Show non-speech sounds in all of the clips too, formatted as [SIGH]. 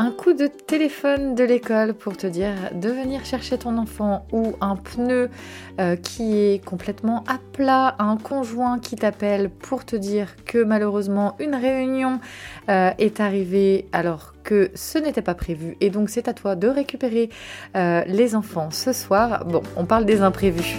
un coup de téléphone de l'école pour te dire de venir chercher ton enfant ou un pneu euh, qui est complètement à plat, un conjoint qui t'appelle pour te dire que malheureusement une réunion euh, est arrivée alors que ce n'était pas prévu et donc c'est à toi de récupérer euh, les enfants ce soir. Bon, on parle des imprévus.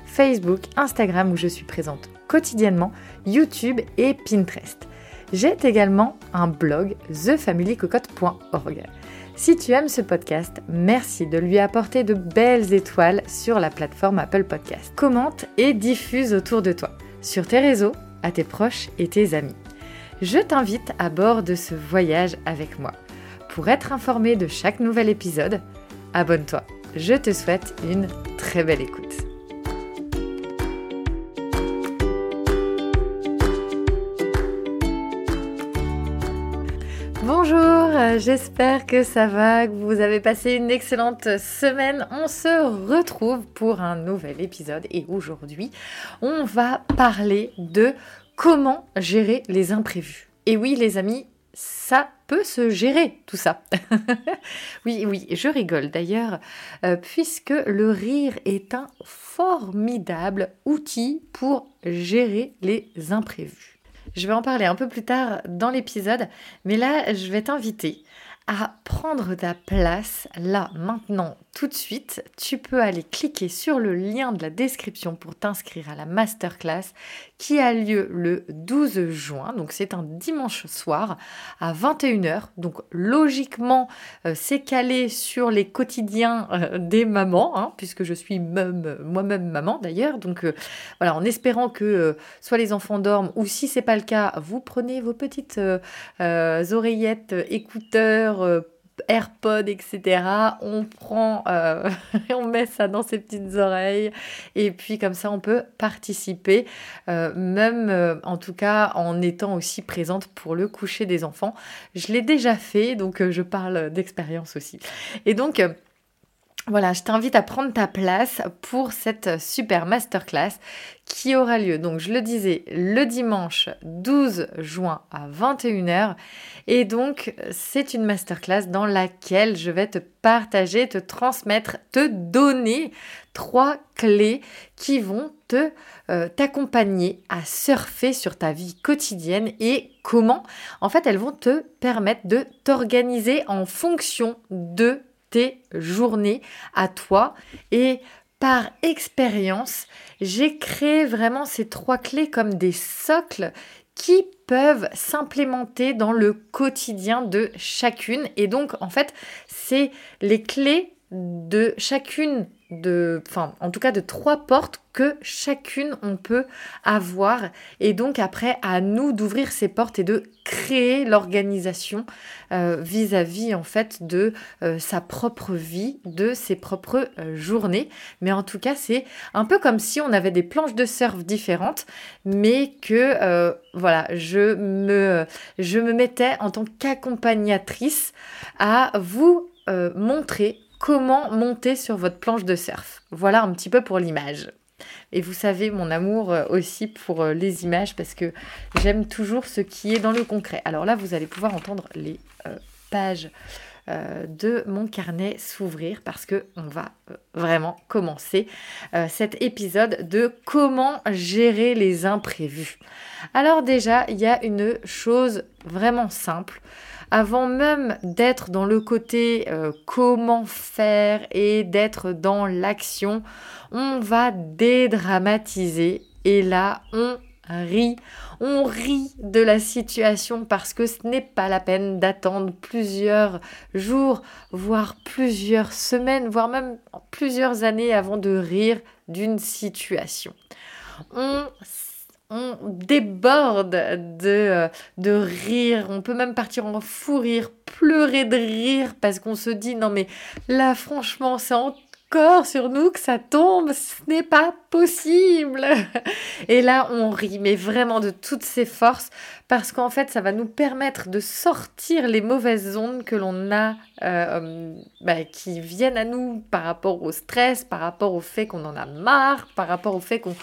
Facebook, Instagram où je suis présente quotidiennement, YouTube et Pinterest. J'ai également un blog thefamilycocotte.org. Si tu aimes ce podcast, merci de lui apporter de belles étoiles sur la plateforme Apple Podcast. Commente et diffuse autour de toi, sur tes réseaux, à tes proches et tes amis. Je t'invite à bord de ce voyage avec moi. Pour être informé de chaque nouvel épisode, abonne-toi. Je te souhaite une très belle écoute. J'espère que ça va, que vous avez passé une excellente semaine. On se retrouve pour un nouvel épisode et aujourd'hui, on va parler de comment gérer les imprévus. Et oui les amis, ça peut se gérer tout ça. [LAUGHS] oui, oui, je rigole d'ailleurs, euh, puisque le rire est un formidable outil pour gérer les imprévus. Je vais en parler un peu plus tard dans l'épisode, mais là, je vais t'inviter à prendre ta place là, maintenant, tout de suite. Tu peux aller cliquer sur le lien de la description pour t'inscrire à la masterclass qui a lieu le 12 juin. Donc c'est un dimanche soir à 21h. Donc logiquement, euh, c'est calé sur les quotidiens euh, des mamans, hein, puisque je suis moi-même maman d'ailleurs. Donc euh, voilà, en espérant que soit les enfants dorment ou si c'est pas le cas, vous prenez vos petites oreillettes, écouteurs AirPod, etc. On prend, euh, [LAUGHS] on met ça dans ses petites oreilles et puis comme ça on peut participer, euh, même euh, en tout cas en étant aussi présente pour le coucher des enfants. Je l'ai déjà fait, donc je parle d'expérience aussi. Et donc voilà, je t'invite à prendre ta place pour cette super masterclass qui aura lieu, donc je le disais, le dimanche 12 juin à 21h. Et donc, c'est une masterclass dans laquelle je vais te partager, te transmettre, te donner trois clés qui vont te euh, t'accompagner à surfer sur ta vie quotidienne et comment en fait elles vont te permettre de t'organiser en fonction de journées à toi et par expérience, j'ai créé vraiment ces trois clés comme des socles qui peuvent s'implémenter dans le quotidien de chacune. Et donc, en fait, c'est les clés de chacune de, enfin, en tout cas de trois portes que chacune on peut avoir. Et donc après, à nous d'ouvrir ces portes et de créer l'organisation euh, vis-à-vis en fait de euh, sa propre vie, de ses propres euh, journées. Mais en tout cas, c'est un peu comme si on avait des planches de surf différentes, mais que voilà, je me, je me mettais en tant qu'accompagnatrice à vous montrer comment monter sur votre planche de surf. Voilà un petit peu pour l'image. Et vous savez mon amour euh, aussi pour euh, les images parce que j'aime toujours ce qui est dans le concret. Alors là, vous allez pouvoir entendre les euh, pages de mon carnet s'ouvrir parce que on va vraiment commencer cet épisode de comment gérer les imprévus. Alors déjà, il y a une chose vraiment simple avant même d'être dans le côté comment faire et d'être dans l'action, on va dédramatiser et là on rit. On rit de la situation parce que ce n'est pas la peine d'attendre plusieurs jours, voire plusieurs semaines, voire même plusieurs années avant de rire d'une situation. On on déborde de, euh, de rire, on peut même partir en fou rire, pleurer de rire parce qu'on se dit non mais là franchement c'est en corps sur nous que ça tombe, ce n'est pas possible. Et là, on rit, mais vraiment de toutes ses forces, parce qu'en fait, ça va nous permettre de sortir les mauvaises ondes que l'on a, euh, bah, qui viennent à nous par rapport au stress, par rapport au fait qu'on en a marre, par rapport au fait qu'on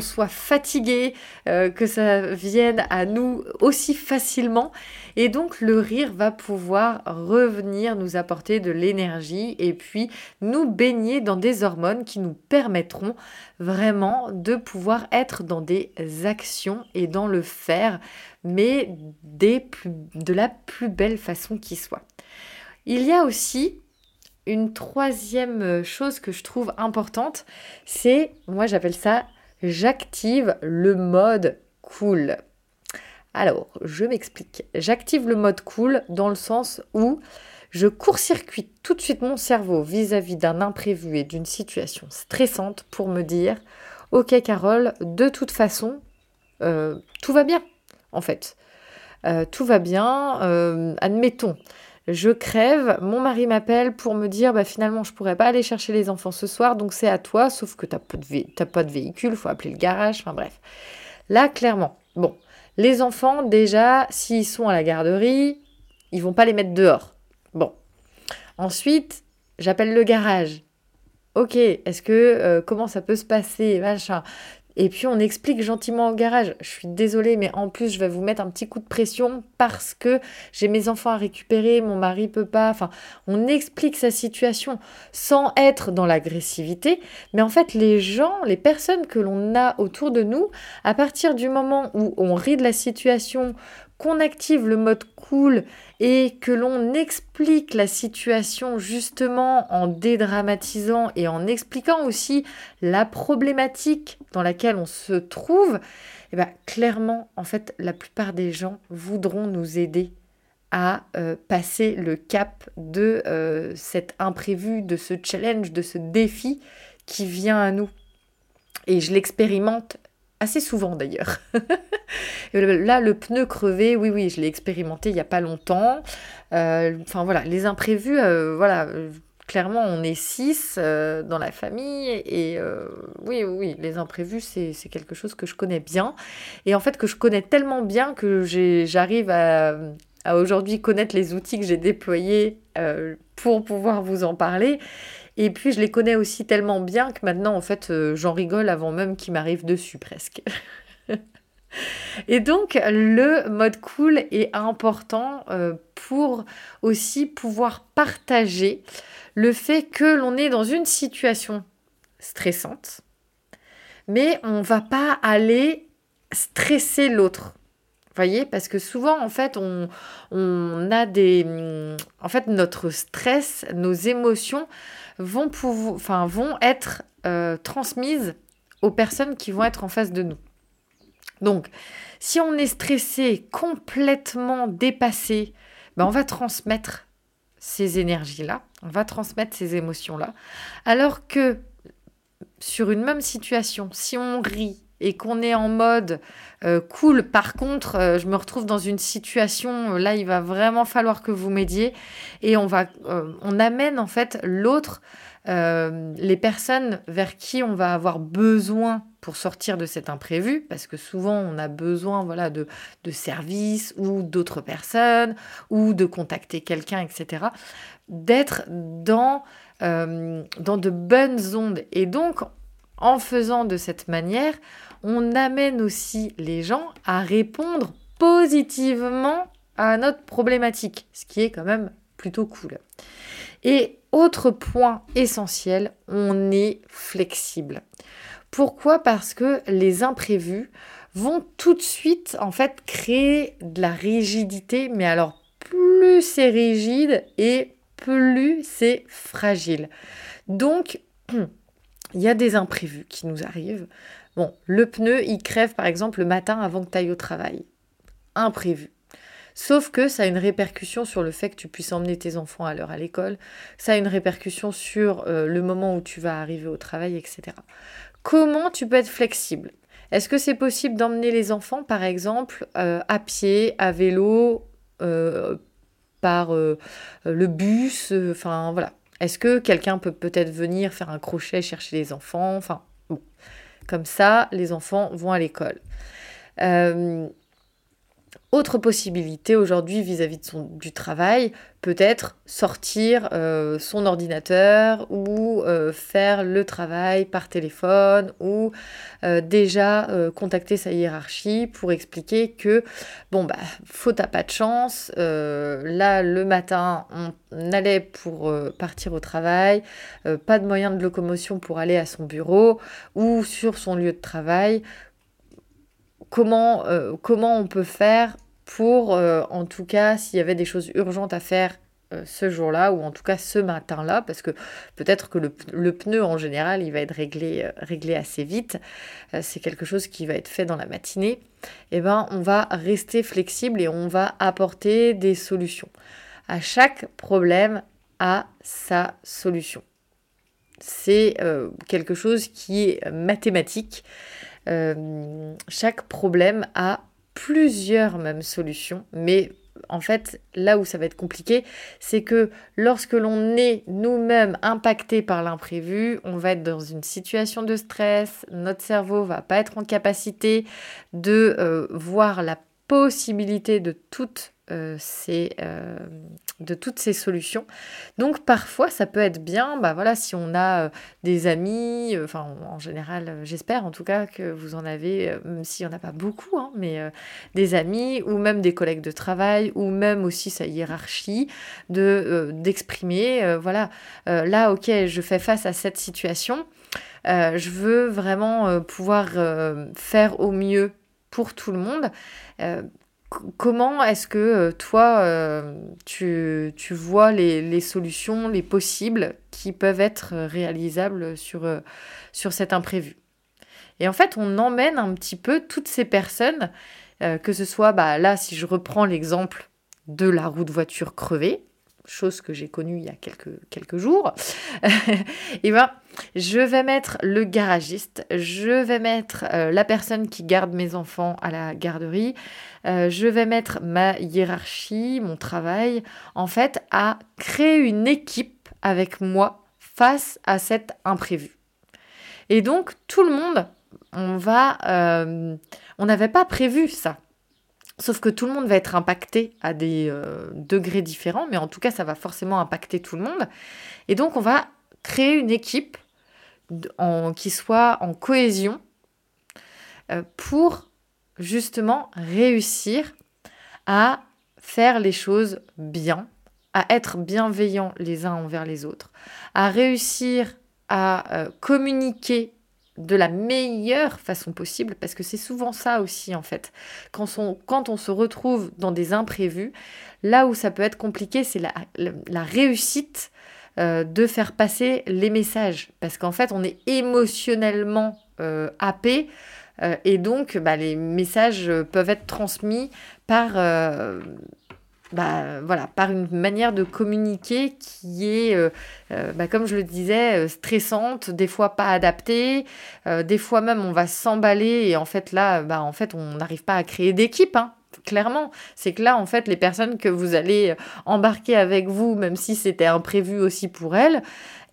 soit fatigué, euh, que ça vienne à nous aussi facilement. Et donc le rire va pouvoir revenir nous apporter de l'énergie et puis nous baigner dans des hormones qui nous permettront vraiment de pouvoir être dans des actions et dans le faire, mais des de la plus belle façon qui soit. Il y a aussi une troisième chose que je trouve importante, c'est, moi j'appelle ça, j'active le mode cool. Alors, je m'explique. J'active le mode cool dans le sens où je court-circuite tout de suite mon cerveau vis-à-vis d'un imprévu et d'une situation stressante pour me dire, ok Carole, de toute façon, euh, tout va bien, en fait. Euh, tout va bien, euh, admettons. Je crève, mon mari m'appelle pour me dire bah, finalement je pourrais pas aller chercher les enfants ce soir, donc c'est à toi, sauf que tu n'as pas de véhicule, faut appeler le garage, enfin bref. Là, clairement, bon, les enfants, déjà, s'ils sont à la garderie, ils vont pas les mettre dehors. Bon. Ensuite, j'appelle le garage. Ok, est-ce que euh, comment ça peut se passer, machin? Et puis on explique gentiment au garage, je suis désolée, mais en plus je vais vous mettre un petit coup de pression parce que j'ai mes enfants à récupérer, mon mari peut pas. Enfin, on explique sa situation sans être dans l'agressivité, mais en fait les gens, les personnes que l'on a autour de nous, à partir du moment où on rit de la situation, qu'on active le mode cool et que l'on explique la situation justement en dédramatisant et en expliquant aussi la problématique dans laquelle on se trouve, eh bien, clairement, en fait, la plupart des gens voudront nous aider à euh, passer le cap de euh, cet imprévu, de ce challenge, de ce défi qui vient à nous. Et je l'expérimente assez souvent d'ailleurs. [LAUGHS] Là, le pneu crevé, oui, oui, je l'ai expérimenté il n'y a pas longtemps. Euh, enfin voilà, les imprévus, euh, voilà, clairement, on est six euh, dans la famille et oui, oui, les imprévus, c'est quelque chose que je connais bien et en fait que je connais tellement bien que j'arrive à, à aujourd'hui connaître les outils que j'ai déployés pour pouvoir vous en parler. Et puis je les connais aussi tellement bien que maintenant, en fait, euh, j'en rigole avant même qu'ils m'arrivent dessus presque. [LAUGHS] Et donc, le mode cool est important euh, pour aussi pouvoir partager le fait que l'on est dans une situation stressante, mais on ne va pas aller stresser l'autre. Voyez Parce que souvent, en fait, on, on, a des... En fait, notre stress, nos émotions vont, être euh, transmises aux personnes qui vont être en face de nous. Donc, si on est stressé, complètement dépassé, ben on va transmettre ces énergies-là, on va transmettre ces émotions-là. Alors que sur une même situation, si on rit et qu'on est en mode euh, cool, par contre, euh, je me retrouve dans une situation, là, il va vraiment falloir que vous m'aidiez et on va, on amène en fait l'autre euh, les personnes vers qui on va avoir besoin pour sortir de cet imprévu, parce que souvent on a besoin voilà, de, de services ou d'autres personnes, ou de contacter quelqu'un, etc., d'être dans, euh, dans de bonnes ondes. Et donc, en faisant de cette manière, on amène aussi les gens à répondre positivement à notre problématique, ce qui est quand même plutôt cool. Et autre point essentiel, on est flexible. Pourquoi? Parce que les imprévus vont tout de suite en fait créer de la rigidité, mais alors plus c'est rigide et plus c'est fragile. Donc, [CLEARS THROAT] il y a des imprévus qui nous arrivent. Bon, le pneu, il crève par exemple le matin avant que tu ailles au travail. Imprévu. Sauf que ça a une répercussion sur le fait que tu puisses emmener tes enfants à l'heure à l'école, ça a une répercussion sur euh, le moment où tu vas arriver au travail, etc. Comment tu peux être flexible? Est-ce que c'est possible d'emmener les enfants, par exemple, euh, à pied, à vélo, euh, par le bus Enfin, voilà. Est-ce que quelqu'un peut peut-être venir faire un crochet, chercher les enfants Enfin, bon. Comme ça, les enfants vont à l'école. Autre possibilité aujourd'hui vis-à-vis du travail, peut-être sortir euh, son ordinateur ou euh, faire le travail par téléphone ou euh, déjà contacter sa hiérarchie pour expliquer que bon bah faute à pas de chance, là le matin on allait pour partir au travail, pas de moyen de locomotion pour aller à son bureau ou sur son lieu de travail. Comment, comment on peut faire pour, euh, en tout cas, s'il y avait des choses urgentes à faire euh, ce jour-là, ou en tout cas ce matin-là, parce que peut-être que le, pneu en général, il va être réglé, euh, réglé assez vite, c'est quelque chose qui va être fait dans la matinée, et eh ben, on va rester flexible et on va apporter des solutions. À chaque problème a sa solution. C'est quelque chose qui est mathématique. chaque problème a plusieurs mêmes solutions, mais en fait, là où ça va être compliqué, c'est que lorsque l'on est nous-mêmes impacté par l'imprévu, on va être dans une situation de stress, notre cerveau va pas être en capacité de euh, voir la possibilité de toutes euh, euh, de toutes ces solutions. Donc parfois ça peut être bien, bah voilà, si on a euh, des amis, en général j'espère en tout cas que vous en avez, même s'il n'y en a pas beaucoup, hein, mais des amis ou même des collègues de travail ou même aussi sa hiérarchie, de d'exprimer, voilà, là ok je fais face à cette situation, je veux vraiment pouvoir faire au mieux pour tout le monde comment est-ce que euh, toi, euh, tu, vois les, solutions, les possibles qui peuvent être réalisables sur, euh, sur cet imprévu? Et en fait, on emmène un petit peu toutes ces personnes, que ce soit, bah, là, si je reprends l'exemple de la roue de voiture crevée, chose que j'ai connue il y a quelques, quelques jours, [LAUGHS] et ben, je vais mettre le garagiste, je vais mettre euh, la personne qui garde mes enfants à la garderie, euh, je vais mettre ma hiérarchie, mon travail, en fait, à créer une équipe avec moi face à cet imprévu. Et donc, tout le monde, on va... Euh, on n'avait pas prévu ça. Sauf que tout le monde va être impacté à des degrés différents, mais en tout cas, ça va forcément impacter tout le monde. Et donc, on va créer une équipe en, qui soit en cohésion euh, pour justement réussir à faire les choses bien, à être bienveillants les uns envers les autres, à réussir à euh, communiquer de la meilleure façon possible, parce que c'est souvent ça aussi en fait. Quand on, quand on se retrouve dans des imprévus, là où ça peut être compliqué, c'est la, la, réussite euh, de faire passer les messages, parce qu'en fait on est émotionnellement euh, happé, euh, et donc bah, les messages peuvent être transmis par bah, voilà, par une manière de communiquer qui est, bah, comme je le disais, stressante, des fois pas adaptée, des fois même on va s'emballer et en fait là, bah, en fait on n'arrive pas à créer d'équipe. Hein, clairement, c'est que là, en fait, les personnes que vous allez embarquer avec vous, même si c'était imprévu aussi pour elles,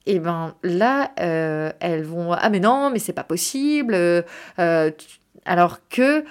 et eh ben là, elles vont ah mais non, mais c'est pas possible. alors que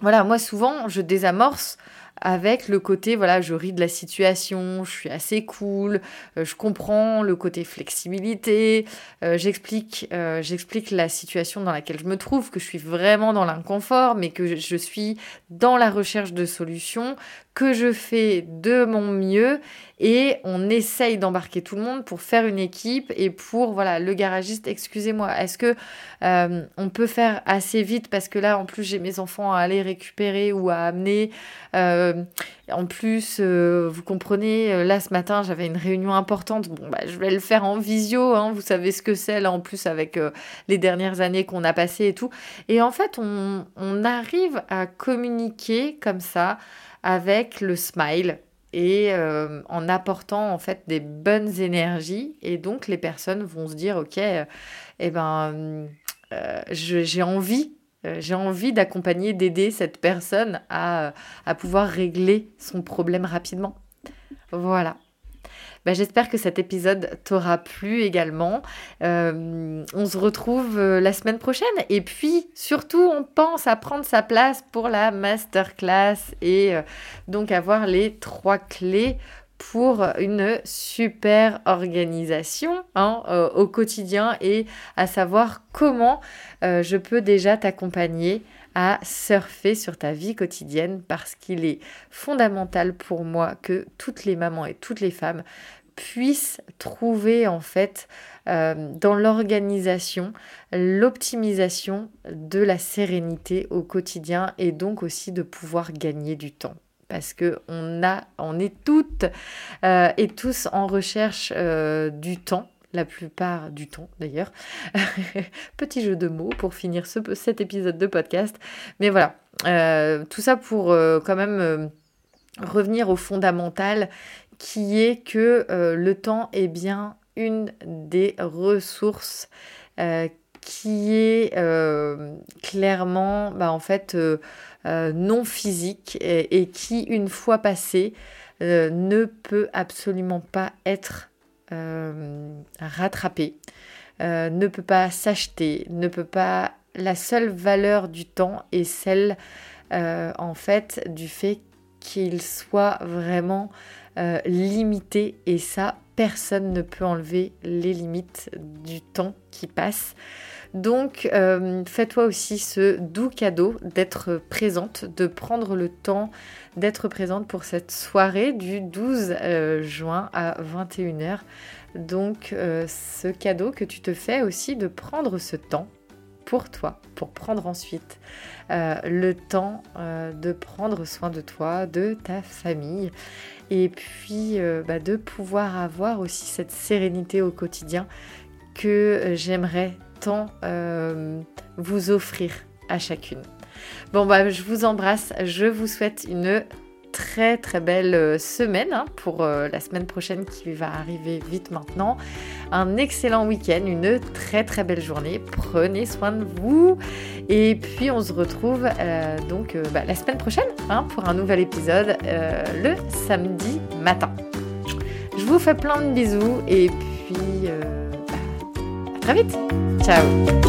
voilà, moi souvent, je désamorce avec le côté, voilà, je ris de la situation, je suis assez cool, euh, je comprends le côté flexibilité, euh, j'explique, euh, j'explique la situation dans laquelle je me trouve, que je suis vraiment dans l'inconfort, mais que je suis dans la recherche de solutions, que je fais de mon mieux et on essaye d'embarquer tout le monde pour faire une équipe et pour voilà le garagiste excusez-moi est-ce que euh, on peut faire assez vite parce que là en plus j'ai mes enfants à aller récupérer ou à amener euh, en plus euh, vous comprenez là ce matin j'avais une réunion importante. Bon bah je vais le faire en visio hein, vous savez ce que c'est là en plus avec les dernières années qu'on a passées et tout. Et en fait on, on arrive à communiquer comme ça avec le smile et euh, en apportant en fait des bonnes énergies. Et donc les personnes vont se dire ok euh, eh ben euh, j'ai envie j'ai envie d'accompagner d'aider cette personne à, à pouvoir régler son problème rapidement. Voilà bah, j'espère que cet épisode t'aura plu également. Euh, on se retrouve euh, la semaine prochaine. Et puis, surtout, on pense à prendre sa place pour la masterclass et euh, donc avoir les trois clés pour une super organisation hein, au quotidien et à savoir comment je peux déjà t'accompagner à surfer sur ta vie quotidienne parce qu'il est fondamental pour moi que toutes les mamans et toutes les femmes puissent trouver en fait euh, dans l'organisation l'optimisation de la sérénité au quotidien et donc aussi de pouvoir gagner du temps parce que on a on est toutes euh, et tous en recherche euh, du temps la plupart du temps d'ailleurs. [LAUGHS] Petit jeu de mots pour finir ce, cet épisode de podcast. Mais voilà, tout ça pour quand même revenir au fondamental qui est que euh, le temps est bien une des ressources euh, qui est euh, clairement bah, en fait non physique et, et, qui une fois passé ne peut absolument pas être rattrapé, ne peut pas s'acheter, ne peut pas la seule valeur du temps est celle en fait du fait qu'il soit vraiment euh, limité et ça, personne ne peut enlever les limites du temps qui passe. Donc, euh, fais-toi aussi ce doux cadeau d'être présente, de prendre le temps d'être présente pour cette soirée du 12 euh, juin à 21h. Donc, ce cadeau que tu te fais aussi de prendre ce temps pour toi, pour prendre ensuite le temps de prendre soin de toi, de ta famille et puis euh, bah, de pouvoir avoir aussi cette sérénité au quotidien que euh, j'aimerais tant euh, vous offrir à chacune. Bon bah je vous embrasse, je vous souhaite une très très belle euh, semaine hein, pour euh, la semaine prochaine qui va arriver vite maintenant. Un excellent week-end, une très très belle journée. Prenez soin de vous. Et puis on se retrouve euh, donc bah, la semaine prochaine hein, pour un nouvel épisode le samedi matin. Je vous fais plein de bisous et puis bah, à très vite. Ciao